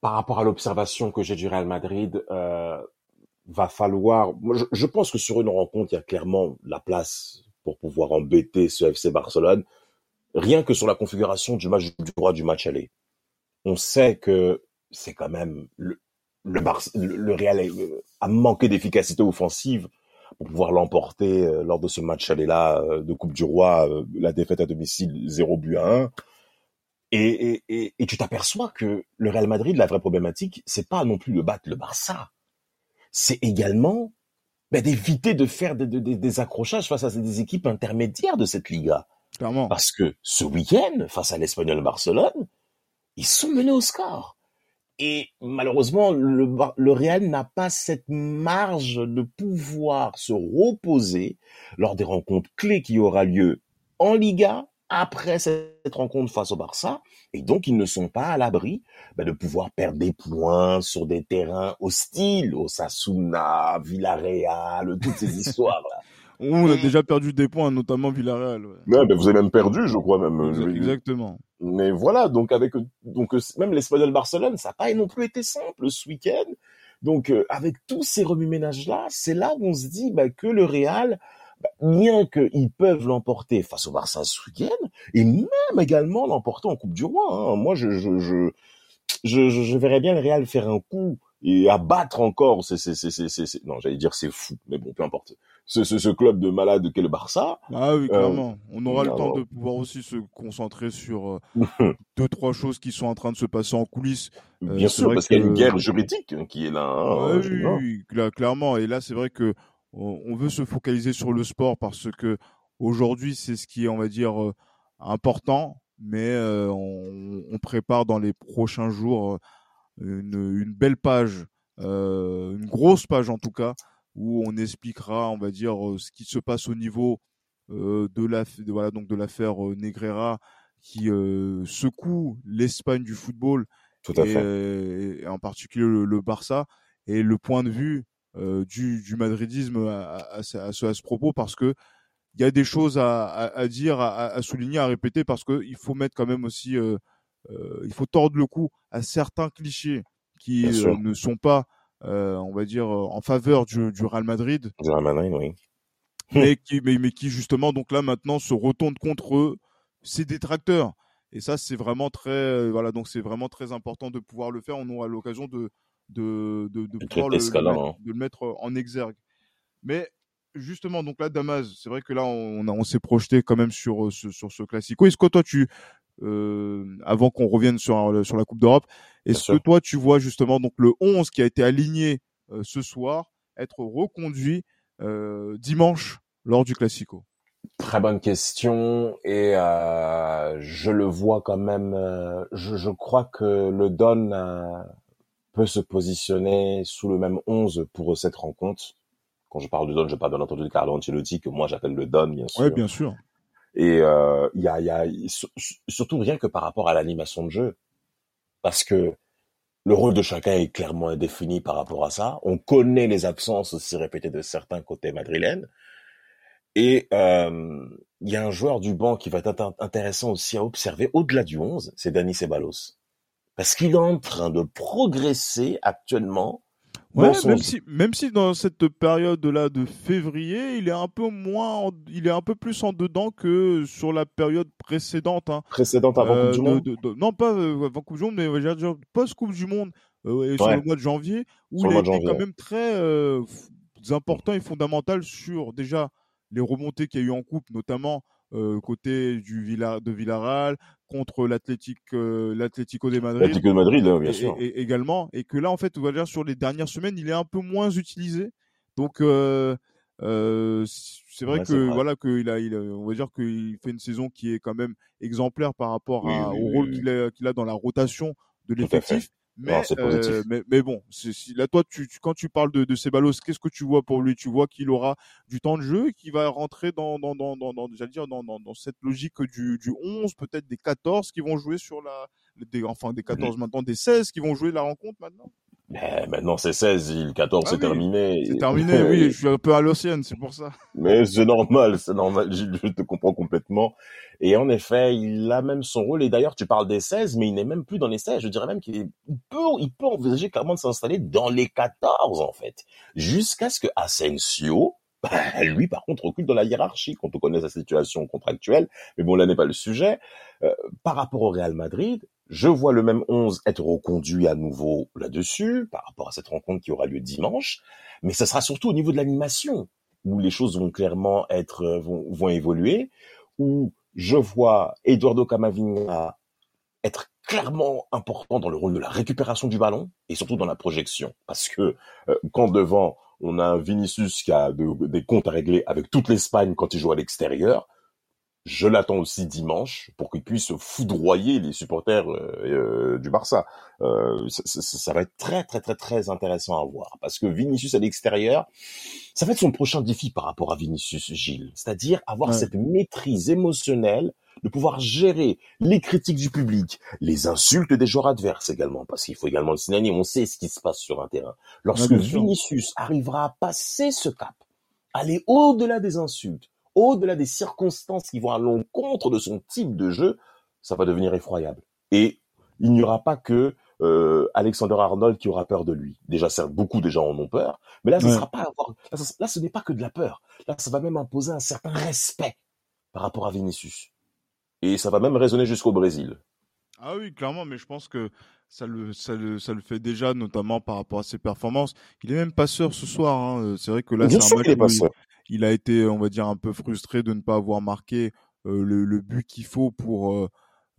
[SPEAKER 2] Par rapport à l'observation que j'ai du Real Madrid, euh, va falloir. Je, je, pense que sur une rencontre, il y a clairement la place pour pouvoir embêter ce FC Barcelone, rien que sur la configuration du match du droit du match aller. On sait que c'est quand même le, le, le Real euh, a manqué d'efficacité offensive pour pouvoir l'emporter euh, lors de ce match aller-là euh, de Coupe du Roi, la défaite à domicile 0 but à 1. Et, et, et, tu t'aperçois que le Real Madrid, la vraie problématique, c'est pas non plus le battre le Barça. C'est également ben, d'éviter de faire des, des, des, accrochages face à des équipes intermédiaires de cette Liga.
[SPEAKER 1] Clairement.
[SPEAKER 2] Parce que ce week-end, face à l'Espagnol Barcelone, ils sont menés au score. Et malheureusement, le, le Real n'a pas cette marge de pouvoir se reposer lors des rencontres clés qui aura lieu en Liga après cette rencontre face au Barça, et donc ils ne sont pas à l'abri bah, de pouvoir perdre des points sur des terrains hostiles, au Sasuna, Villarreal, toutes ces [laughs] histoires-là.
[SPEAKER 1] On a déjà perdu des points, notamment Villarreal. Ouais.
[SPEAKER 2] mais vous avez même perdu, je crois même.
[SPEAKER 1] Exactement.
[SPEAKER 2] Mais voilà, donc avec donc même l'Espagnol Barcelone, ça n'a pas non plus été simple ce week-end. Donc euh, avec tous ces remue-ménages-là, c'est là où on se dit bah, que le Real, bien qu'ils peuvent l'emporter face au Barça ce week-end, et même également l'emporter en Coupe du Roi. Hein. Moi, je, je, je, je, je verrais bien le Real faire un coup et abattre encore, c'est, c'est, c'est, c'est, non, j'allais dire c'est fou, mais bon, peu importe. Ce, ce, ce club de malades qu'est le Barça.
[SPEAKER 1] Ah oui, clairement. Euh, On aura le temps de pouvoir aussi se concentrer sur euh, [laughs] deux, trois choses qui sont en train de se passer en coulisses.
[SPEAKER 2] Euh, Bien sûr, parce qu'il y a une guerre juridique qui est là. Hein,
[SPEAKER 1] oui, oui, clairement. Et là, c'est vrai que on veut se focaliser sur le sport parce que aujourd'hui, c'est ce qui est, on va dire, important. Mais on, on, prépare dans les prochains jours une, une belle page, euh, une grosse page en tout cas, où on expliquera, on va dire, euh, ce qui se passe au niveau euh, de la, voilà, donc de l'affaire Negreira qui secoue l'Espagne du football
[SPEAKER 2] tout à
[SPEAKER 1] et,
[SPEAKER 2] fait.
[SPEAKER 1] et, en particulier le, Barça et le point de vue du, du madridisme à, à, à, ce, à, ce, propos parce que il y a des choses à, dire, à, souligner, à répéter parce qu'il faut mettre quand même aussi euh, euh, il faut tordre le cou à certains clichés qui euh, ne sont pas, euh, on va dire, en faveur du, du Real Madrid.
[SPEAKER 2] Du Real Madrid, oui. [laughs]
[SPEAKER 1] mais qui, mais, mais qui justement donc là maintenant se retournent contre eux, ces détracteurs. Et ça, c'est vraiment très, voilà, donc c'est vraiment très important de pouvoir le faire. On aura l'occasion de, de, de, de pouvoir le,
[SPEAKER 2] hein.
[SPEAKER 1] de le mettre en exergue. Mais justement, donc là, Damas, c'est vrai que là, on, on s'est projeté quand même sur, sur, sur ce classico. Est-ce que toi, tu, euh, avant qu'on revienne sur, euh, sur la Coupe d'Europe. Est-ce que toi, tu vois justement donc le 11 qui a été aligné euh, ce soir être reconduit dimanche lors du Classico?
[SPEAKER 2] Très bonne question et euh, je le vois quand même. je, je, crois que le Don peut se positionner sous le même 11 pour cette rencontre. Quand je parle du Don, je parle bien entendu de Carlo Ancelotti que moi j'appelle le Don, bien sûr.
[SPEAKER 1] Oui, bien sûr.
[SPEAKER 2] Et euh, il y, a, y a surtout rien que par rapport à l'animation de jeu, parce que le rôle de chacun est clairement indéfini par rapport à ça. On connaît les absences aussi répétées de certains côtés madrilènes. Et euh, il y a un joueur du banc qui va être intéressant aussi à observer au-delà du 11, c'est Dani Ceballos. Parce qu'il est en train de progresser actuellement
[SPEAKER 1] Ouais, même si, même si dans cette période-là de février, il est un peu moins, il est un peu plus en dedans que sur la période précédente. Hein.
[SPEAKER 2] Précédente avant euh, Coupe du Monde.
[SPEAKER 1] non, pas euh, avant Coupe du Monde, mais j'allais dire post Coupe du Monde euh, sur le mois de janvier, où il était quand même très euh, important et fondamental sur déjà les remontées qu'il y a eu en Coupe, notamment euh, côté du Villa, de Villarreal contre l'Atlético euh, l'Atlético de Madrid.
[SPEAKER 2] L'Atlético de Madrid, là, bien sûr.
[SPEAKER 1] Et, également, et que là, en fait, on va dire sur les dernières semaines, il est un peu moins utilisé. Donc, euh, euh, c'est vrai ouais, que vrai. voilà qu'il a, il a, on va dire qu'il fait une saison qui est quand même exemplaire par rapport
[SPEAKER 2] oui,
[SPEAKER 1] à,
[SPEAKER 2] oui,
[SPEAKER 1] au
[SPEAKER 2] oui,
[SPEAKER 1] rôle qu'il a, qu'il a dans la rotation de l'effectif. Mais,
[SPEAKER 2] non,
[SPEAKER 1] euh, mais, mais, bon, si, là, toi, tu, tu, quand tu parles de, de Ceballos, qu'est-ce que tu vois pour lui? Tu vois qu'il aura du temps de jeu et qu'il va rentrer dans, dans, dans, dans, dans dire, dans, dans, dans, cette logique du, du 11, peut-être des 14 qui vont jouer sur la. Des, enfin, des 14 mmh. maintenant, des 16 qui vont jouer la rencontre maintenant?
[SPEAKER 2] Mais maintenant c'est 16, le 14 ah c'est
[SPEAKER 1] oui,
[SPEAKER 2] terminé.
[SPEAKER 1] C'est terminé, oui, [laughs] je suis un peu à l'ancienne, c'est pour ça.
[SPEAKER 2] Mais c'est normal, c'est normal, je te comprends complètement. Et en effet, il a même son rôle, et d'ailleurs tu parles des 16, mais il n'est même plus dans les 16, je dirais même qu'il peut, il peut envisager clairement de s'installer dans les 14 en fait, jusqu'à ce que Asensio, [laughs] bah, lui, par contre, recule dans la hiérarchie quand on connaît sa situation contractuelle. Mais bon, là n'est pas le sujet. Euh, par rapport au Real Madrid, je vois le même 11 être reconduit à nouveau là-dessus, par rapport à cette rencontre qui aura lieu dimanche, mais ce sera surtout au niveau de l'animation, où les choses vont clairement être, euh, vont, vont évoluer, où je vois Eduardo Camavinga être clairement important dans le rôle de la récupération du ballon, et surtout dans la projection, parce que euh, quand devant, on a un Vinicius qui a de, des comptes à régler avec toute l'Espagne quand il joue à l'extérieur, je l'attends aussi dimanche pour qu'il puisse foudroyer les supporters euh, euh, du Barça. Euh, ça, ça, ça, va être très très très très intéressant à voir parce que Vinicius à l'extérieur, ça va être son prochain défi par rapport à Vinicius Gilles, c'est-à-dire avoir ouais. cette maîtrise émotionnelle de pouvoir gérer les critiques du public, les insultes des joueurs adverses également, parce qu'il faut également le signaler, on sait ce qui se passe sur un terrain. Lorsque Vinicius arrivera à passer ce cap, aller au-delà des insultes, au-delà des circonstances qui vont à l'encontre de son type de jeu, ça va devenir effroyable. Et il n'y aura pas que euh, Alexander Arnold qui aura peur de lui. Déjà, certes, beaucoup de gens en ont peur, mais là, ce sera pas avoir, là, ce n'est pas que de la peur. Là, ça va même imposer un certain respect par rapport à Vinicius. Et ça va même résonner jusqu'au Brésil.
[SPEAKER 1] Ah oui, clairement, mais je pense que ça le, ça le, ça le fait déjà, notamment par rapport à ses performances. Il est même passeur ce soir. Hein. C'est vrai que là, c'est un match il, a été, on va dire, un peu frustré de ne pas avoir marqué euh, le, le, but qu'il faut pour euh,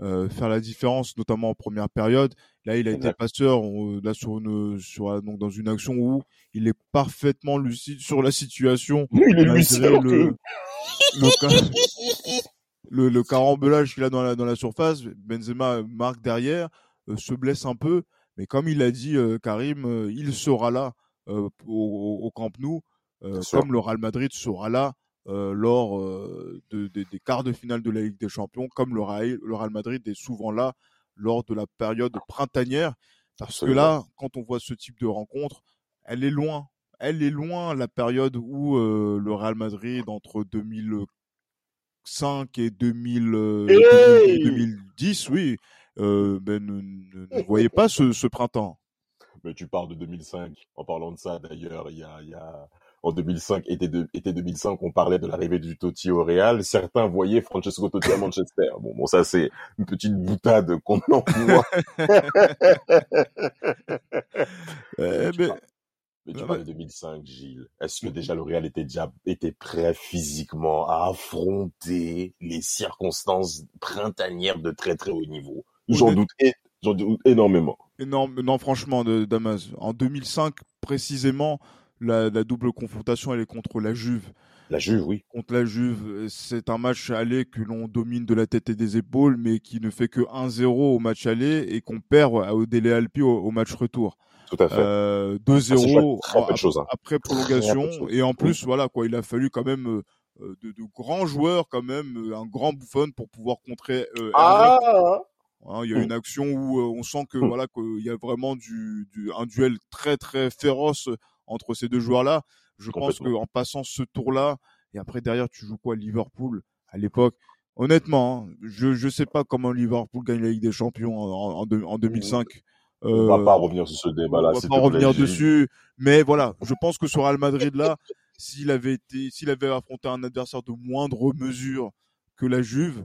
[SPEAKER 1] euh, faire la différence, notamment en première période. Là, il a été passeur là sur une, sur donc dans une action où il est parfaitement lucide sur la situation.
[SPEAKER 2] il est lucide le,
[SPEAKER 1] le, le, carambolage qu'il a dans la dans la surface. Benzema marque derrière, euh, se blesse un peu, mais comme il a dit euh, Karim, il sera là au, au, Camp Nou, comme le Real Madrid sera là euh, lors euh, de, des quarts de finale de la Ligue des Champions, comme le Real, le Real Madrid est souvent là lors de la période printanière. Parce que là, quand on voit ce type de rencontre, elle est loin. Elle est loin la période où euh, le Real Madrid, entre 2005 et 2000, 2010, oui, ben, ne, ne, voyait pas ce, ce, printemps.
[SPEAKER 2] Mais tu parles de 2005. En parlant de ça, d'ailleurs, il y a, y a en 2005, été, de, été 2005, on parlait de l'arrivée du Totti au Real. Certains voyaient Francesco Totti à Manchester. [laughs] Bon, bon, ça c'est une petite boutade qu'on emploie. [laughs] eh, mais, mais tu parles de 2005, Gilles. Est-ce que déjà le Real était déjà était prêt physiquement à affronter les circonstances printanières de très très haut niveau? J'en doute, j'en doute énormément.
[SPEAKER 1] Énorme, non, franchement, de Damas. En 2005, précisément, la, double confrontation, elle est contre la Juve.
[SPEAKER 2] La Juve, oui.
[SPEAKER 1] Contre la Juve, c'est un match aller que l'on domine de la tête et des épaules, mais qui ne fait que 1-0 au match aller et qu'on perd au délai Alpi au, match retour.
[SPEAKER 2] Tout à fait. 2-0
[SPEAKER 1] euh, hein. après, prolongation. Et en plus, voilà, quoi, il a fallu quand même euh, euh, de, grands joueurs, quand même, un grand bouffon pour pouvoir contrer.
[SPEAKER 2] ah
[SPEAKER 1] hein, il y a une action où on sent que voilà qu'il y a vraiment du, du, un duel très très féroce entre ces deux joueurs-là. Je pense qu'en passant ce tour-là, et après derrière, tu joues quoi Liverpool à l'époque? Honnêtement, hein, je ne sais pas comment Liverpool gagne la Ligue des Champions en, en, 2005.
[SPEAKER 2] On va pas revenir sur ce débat-là.
[SPEAKER 1] On va pas revenir dessus, mais voilà, je pense que sur Real Madrid là, s'il avait été, s'il avait affronté un adversaire de moindre mesure que la Juve,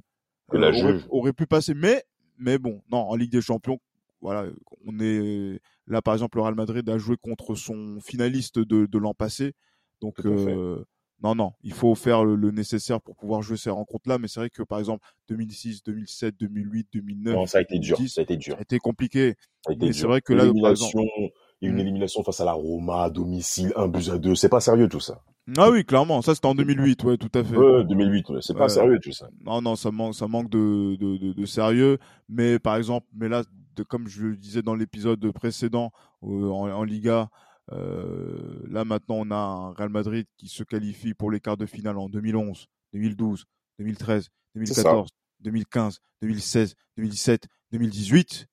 [SPEAKER 2] que la euh, Juve
[SPEAKER 1] aurait, pu passer. Mais, mais bon, non, en Ligue des Champions, voilà, on est là par exemple le Real Madrid a joué contre son finaliste de, de l'an passé, donc euh, non non, il faut faire le, nécessaire pour pouvoir jouer ces rencontres là, mais c'est vrai que par exemple 2006, 2007, 2008, 2009,
[SPEAKER 2] ça a été dur, ça a été dur,
[SPEAKER 1] ça a été compliqué.
[SPEAKER 2] C'est vrai que là par exemple, une élimination face à la Roma à domicile, un but à deux, c'est pas sérieux tout ça.
[SPEAKER 1] Ah oui, clairement, ça c'était en 2008, ouais, tout à fait.
[SPEAKER 2] Ouais, 2008, c'est pas sérieux tout ça.
[SPEAKER 1] Non, non, ça manque, ça manque de, de, de, de, sérieux. Mais par exemple, mais là, comme je le disais dans l'épisode précédent euh, en, Liga, euh, là maintenant on a un Real Madrid qui se qualifie pour les quarts de finale en 2011, 2012, 2013, 2014, 2015, 2016, 2017, 2018,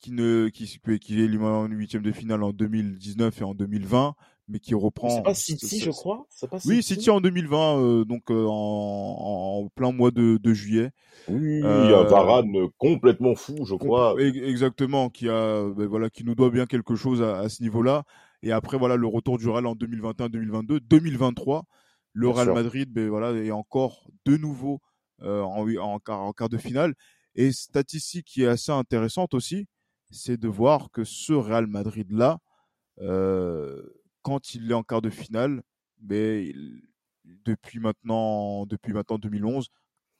[SPEAKER 1] qui ne qui, qui est en huitième de finale en 2019 et en 2020 mais qui reprend.
[SPEAKER 2] C'est pas City, je crois.
[SPEAKER 1] Pas oui, City en 2020, euh, donc euh, en, en, plein mois de, de juillet.
[SPEAKER 2] Oui, euh, Varane complètement fou, je crois.
[SPEAKER 1] Exactement, qui a, ben voilà, qui nous doit bien quelque chose à, à ce niveau-là. Et après, voilà, le retour du Real en 2021-2022, 2023, le Real Madrid, ben voilà, est encore de nouveau euh, en, en, quart, en quart de finale. Et statistique qui est assez intéressante aussi, c'est de voir que ce Real Madrid là. Euh, quand il est en quart de finale, mais depuis maintenant, depuis maintenant 2011,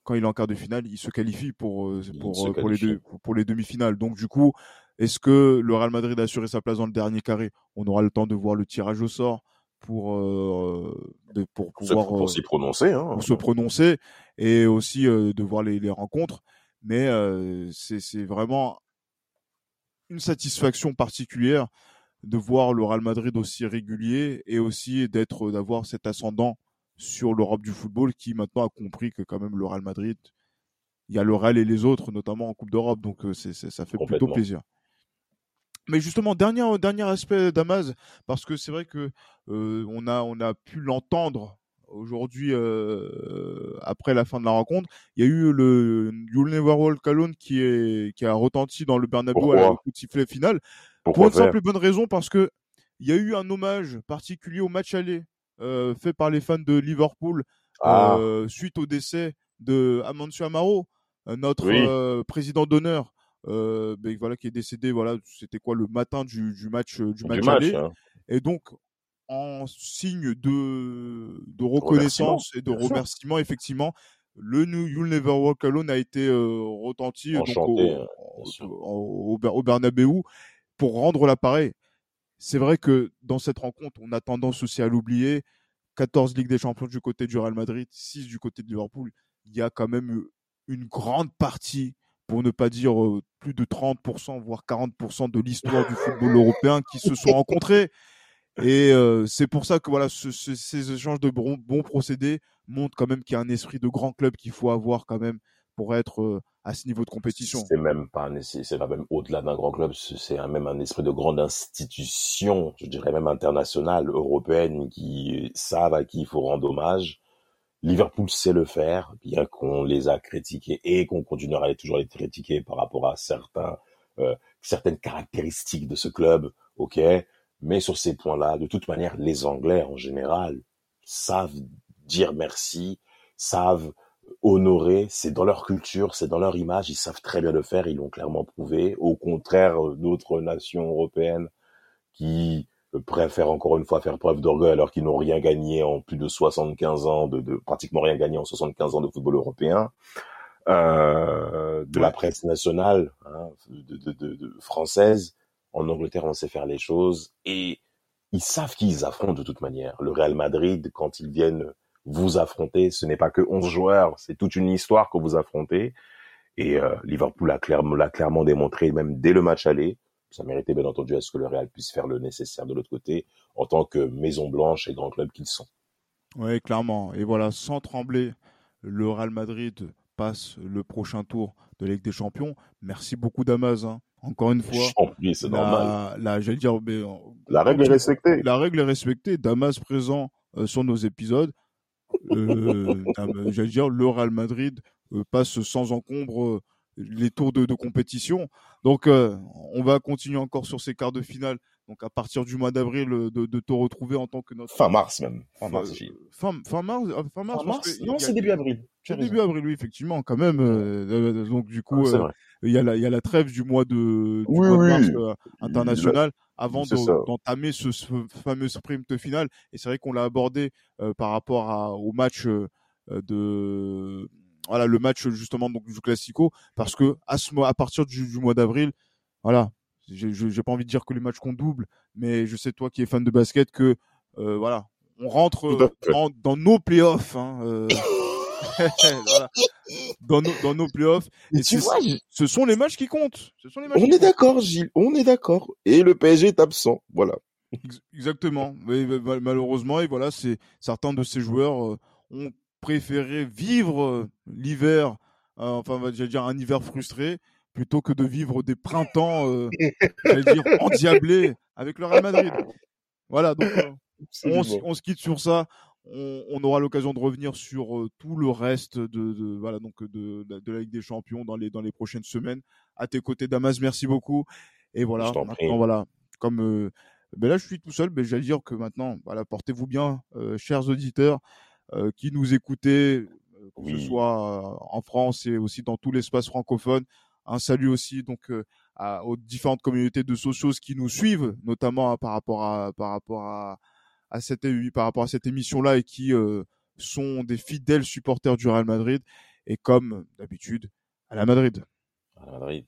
[SPEAKER 1] quand il est en quart de finale, il se qualifie pour euh, pour, euh, pour, les deux, pour les demi-finales. Donc du coup, est-ce que le Real Madrid a assuré sa place dans le dernier carré? On aura le temps de voir le tirage au sort pour euh, pour pouvoir
[SPEAKER 2] pour, s'y prononcer, hein.
[SPEAKER 1] pour se prononcer et aussi de voir les, les rencontres. Mais c'est vraiment une satisfaction particulière de voir le Real Madrid aussi régulier et aussi d'être d'avoir cet ascendant sur l'Europe du football qui maintenant a compris que quand même le Real Madrid il y a le Real et les autres, notamment en Coupe d'Europe. Donc c'est, ça fait plutôt plaisir. Mais justement, dernier, dernier aspect Damas, parce que c'est vrai que on, a, on a pu l'entendre aujourd'hui après la fin de la rencontre. Il y a eu le You'll Never Walk Alone qui, est, qui a retenti dans le Bernabeu à la coup de sifflet final. Pour une simple et bonne raison, parce que il y a eu un hommage particulier au match aller fait par les fans de Liverpool ah. suite au décès de Amancio Amaro, notre président d'honneur euh, ben, voilà, qui est décédé. Voilà, c'était quoi le matin du, du match du, match, aller. Hein. Et donc en signe de, de reconnaissance et de remerciement, effectivement, le New You'll Never Walk Alone a été euh, retenti donc, au, hein, au, au, Bernabeu pour rendre l'appareil. C'est vrai que dans cette rencontre, on a tendance aussi à l'oublier. 14 Ligues des Champions du côté du Real Madrid, 6 du côté de Liverpool. Il y a quand même une grande partie pour ne pas dire plus de 30%, voire 40% de l'histoire du football européen qui se sont rencontrés. Et c'est pour ça que voilà, ces échanges de bons, procédés montrent quand même qu'il y a un esprit de grand club qu'il faut avoir quand même pour être à ce niveau de compétition.
[SPEAKER 2] C'est même pas c'est même au-delà d'un grand club, c'est même un esprit de grande institution, je dirais même internationale, européenne, qui savent à qui il faut rendre hommage Liverpool sait le faire, bien qu'on les a critiqués et qu'on continuera à toujours les critiquer par rapport à certains, euh, certaines caractéristiques de ce club, ok. Mais sur ces points-là, de toute manière, les Anglais en général savent dire merci, savent honorer, c'est dans leur culture, c'est dans leur image, ils savent très bien le faire, ils l'ont clairement prouvé. Au contraire d'autres nations européennes qui préfèrent encore une fois faire preuve d'orgueil alors qu'ils n'ont rien gagné en plus de 75 ans, de, de, pratiquement rien gagné en 75 ans de football européen, euh, de la presse nationale hein, de, de, de, française. En Angleterre, on sait faire les choses et ils savent qu'ils affrontent de toute manière. Le Real Madrid, quand ils viennent vous affronter, ce n'est pas que 11 joueurs, c'est toute une histoire que vous affrontez. Et euh, Liverpool l'a clairement, clairement démontré, même dès le match aller ça méritait bien entendu à ce que le Real puisse faire le nécessaire de l'autre côté en tant que maison blanche et grand club qu'ils sont.
[SPEAKER 1] Oui, clairement. Et voilà, sans trembler, le Real Madrid passe le prochain tour de Ligue des Champions. Merci beaucoup Damas. Hein. Encore une fois,
[SPEAKER 2] c'est normal.
[SPEAKER 1] La, j'allais dire, mais,
[SPEAKER 2] la règle est respectée.
[SPEAKER 1] La règle est respectée. Damas présent euh, sur nos épisodes. Euh, j'allais dire, le Real Madrid euh, passe sans encombre les tours de, compétition. Donc, euh, on va continuer encore sur ces quarts de finale. Donc, à partir du mois d'avril, euh, de, te retrouver en tant que notre.
[SPEAKER 2] Fin mars, même. Fin mars,
[SPEAKER 1] euh, fin, mars, fin mars,
[SPEAKER 2] Non, c'est début avril.
[SPEAKER 1] C'est début avril, oui, effectivement, quand même. donc, du coup, il y, a la, y a la trêve du mois de, mars international avant d'entamer ce, fameux sprint final. Et c'est vrai qu'on l'a abordé par rapport au match de voilà le match justement donc du classico parce que à ce à partir du, mois d'avril voilà j'ai pas envie de dire que les matchs comptent double mais je sais toi qui es fan de basket que euh, voilà on rentre dans, nos playoffs hein, euh, [laughs] [laughs] dans nos dans nos playoffs. Et tu vois, ce sont les matchs qui comptent. Ce sont les
[SPEAKER 2] on est d'accord Gilles on est d'accord. Et le PSG est absent voilà.
[SPEAKER 1] Exactement. Mais, malheureusement, et voilà, c'est certains de ces joueurs euh, ont préférer vivre euh, l'hiver, euh, enfin, j'allais dire un hiver frustré, plutôt que de vivre des printemps, euh, dire endiablés avec le Real Madrid. Voilà, donc on, se quitte sur ça. On, aura l'occasion de revenir sur tout le reste de, voilà donc de, de, la Ligue des Champions dans les dans les prochaines semaines. À tes côtés, Damas, merci beaucoup. Et voilà, maintenant voilà, comme ben là je suis tout seul, mais j'allais dire que maintenant, voilà, portez-vous bien, chers auditeurs. Euh, qui nous écoutaient, euh, que ce soit euh, en France et aussi dans tout l'espace francophone. Un salut aussi donc aux différentes communautés de socios qui nous suivent, notamment hein, par rapport à par rapport à, à cette par rapport à cette émission là et qui sont des fidèles supporters du Real Madrid et comme d'habitude à la Madrid.
[SPEAKER 2] À la Madrid.